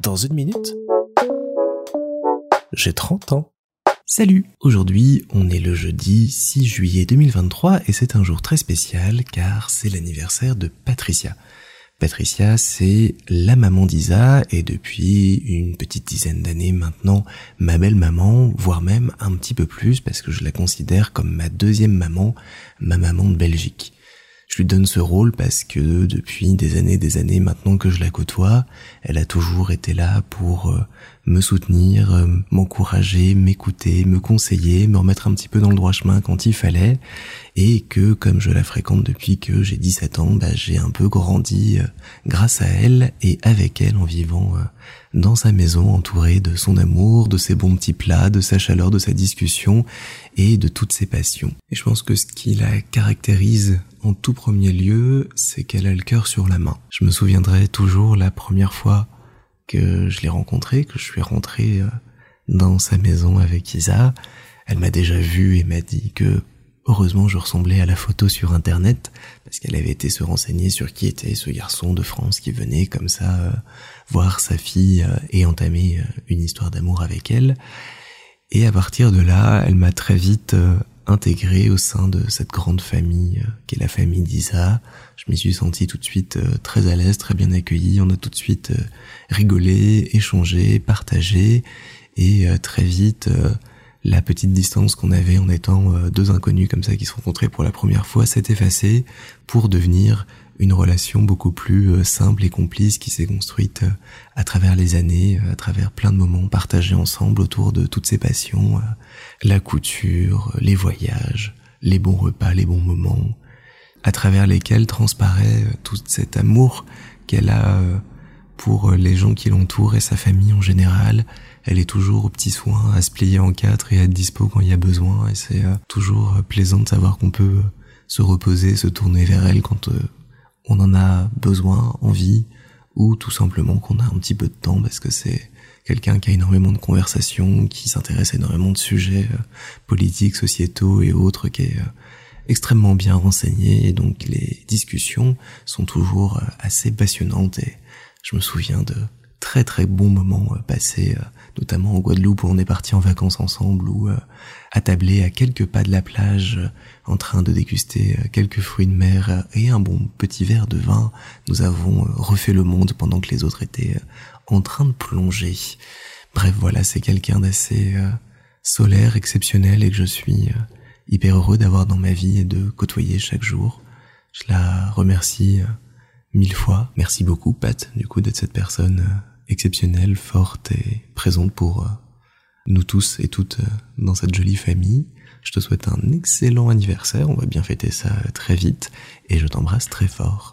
Dans une minute, j'ai 30 ans. Salut Aujourd'hui, on est le jeudi 6 juillet 2023 et c'est un jour très spécial car c'est l'anniversaire de Patricia. Patricia, c'est la maman d'Isa et depuis une petite dizaine d'années maintenant, ma belle maman, voire même un petit peu plus parce que je la considère comme ma deuxième maman, ma maman de Belgique. Je lui donne ce rôle parce que depuis des années, des années maintenant que je la côtoie, elle a toujours été là pour euh, me soutenir, euh, m'encourager, m'écouter, me conseiller, me remettre un petit peu dans le droit chemin quand il fallait, et que comme je la fréquente depuis que j'ai 17 ans, bah, j'ai un peu grandi euh, grâce à elle et avec elle en vivant dans sa maison entourée de son amour, de ses bons petits plats, de sa chaleur, de sa discussion et de toutes ses passions. Et je pense que ce qui la caractérise en tout premier lieu, c'est qu'elle a le cœur sur la main. Je me souviendrai toujours la première fois que je l'ai rencontrée, que je suis rentré euh, dans sa maison avec Isa. Elle m'a déjà vu et m'a dit que heureusement je ressemblais à la photo sur internet parce qu'elle avait été se renseigner sur qui était ce garçon de France qui venait comme ça euh, voir sa fille euh, et entamer une histoire d'amour avec elle. Et à partir de là, elle m'a très vite intégré au sein de cette grande famille euh, qu'est la famille d'Isa. Je m'y suis senti tout de suite euh, très à l'aise, très bien accueilli. On a tout de suite euh, rigolé, échangé, partagé et très vite la petite distance qu'on avait en étant deux inconnus comme ça qui se rencontraient pour la première fois s'est effacée pour devenir une relation beaucoup plus euh, simple et complice qui s'est construite euh, à travers les années, euh, à travers plein de moments partagés ensemble autour de toutes ces passions, la couture, les voyages, les bons repas, les bons moments, à travers lesquels transparaît tout cet amour qu'elle a pour les gens qui l'entourent et sa famille en général. Elle est toujours au petit soin, à se plier en quatre et à être dispo quand il y a besoin. Et c'est toujours plaisant de savoir qu'on peut se reposer, se tourner vers elle quand on en a besoin, envie, ou tout simplement qu'on a un petit peu de temps parce que c'est quelqu'un qui a énormément de conversations, qui s'intéresse à énormément de sujets euh, politiques, sociétaux et autres, qui est euh, extrêmement bien renseigné. Et donc les discussions sont toujours euh, assez passionnantes. Et je me souviens de très très bons moments passés notamment en Guadeloupe où on est parti en vacances ensemble ou euh, attablé à quelques pas de la plage euh, en train de déguster euh, quelques fruits de mer et un bon petit verre de vin, nous avons refait le monde pendant que les autres étaient en train de plonger. Bref, voilà, c'est quelqu'un d'assez solaire, exceptionnel et que je suis hyper heureux d'avoir dans ma vie et de côtoyer chaque jour. Je la remercie mille fois. Merci beaucoup, Pat, du coup, d'être cette personne exceptionnelle, forte et présente pour euh, nous tous et toutes euh, dans cette jolie famille. Je te souhaite un excellent anniversaire, on va bien fêter ça très vite et je t'embrasse très fort.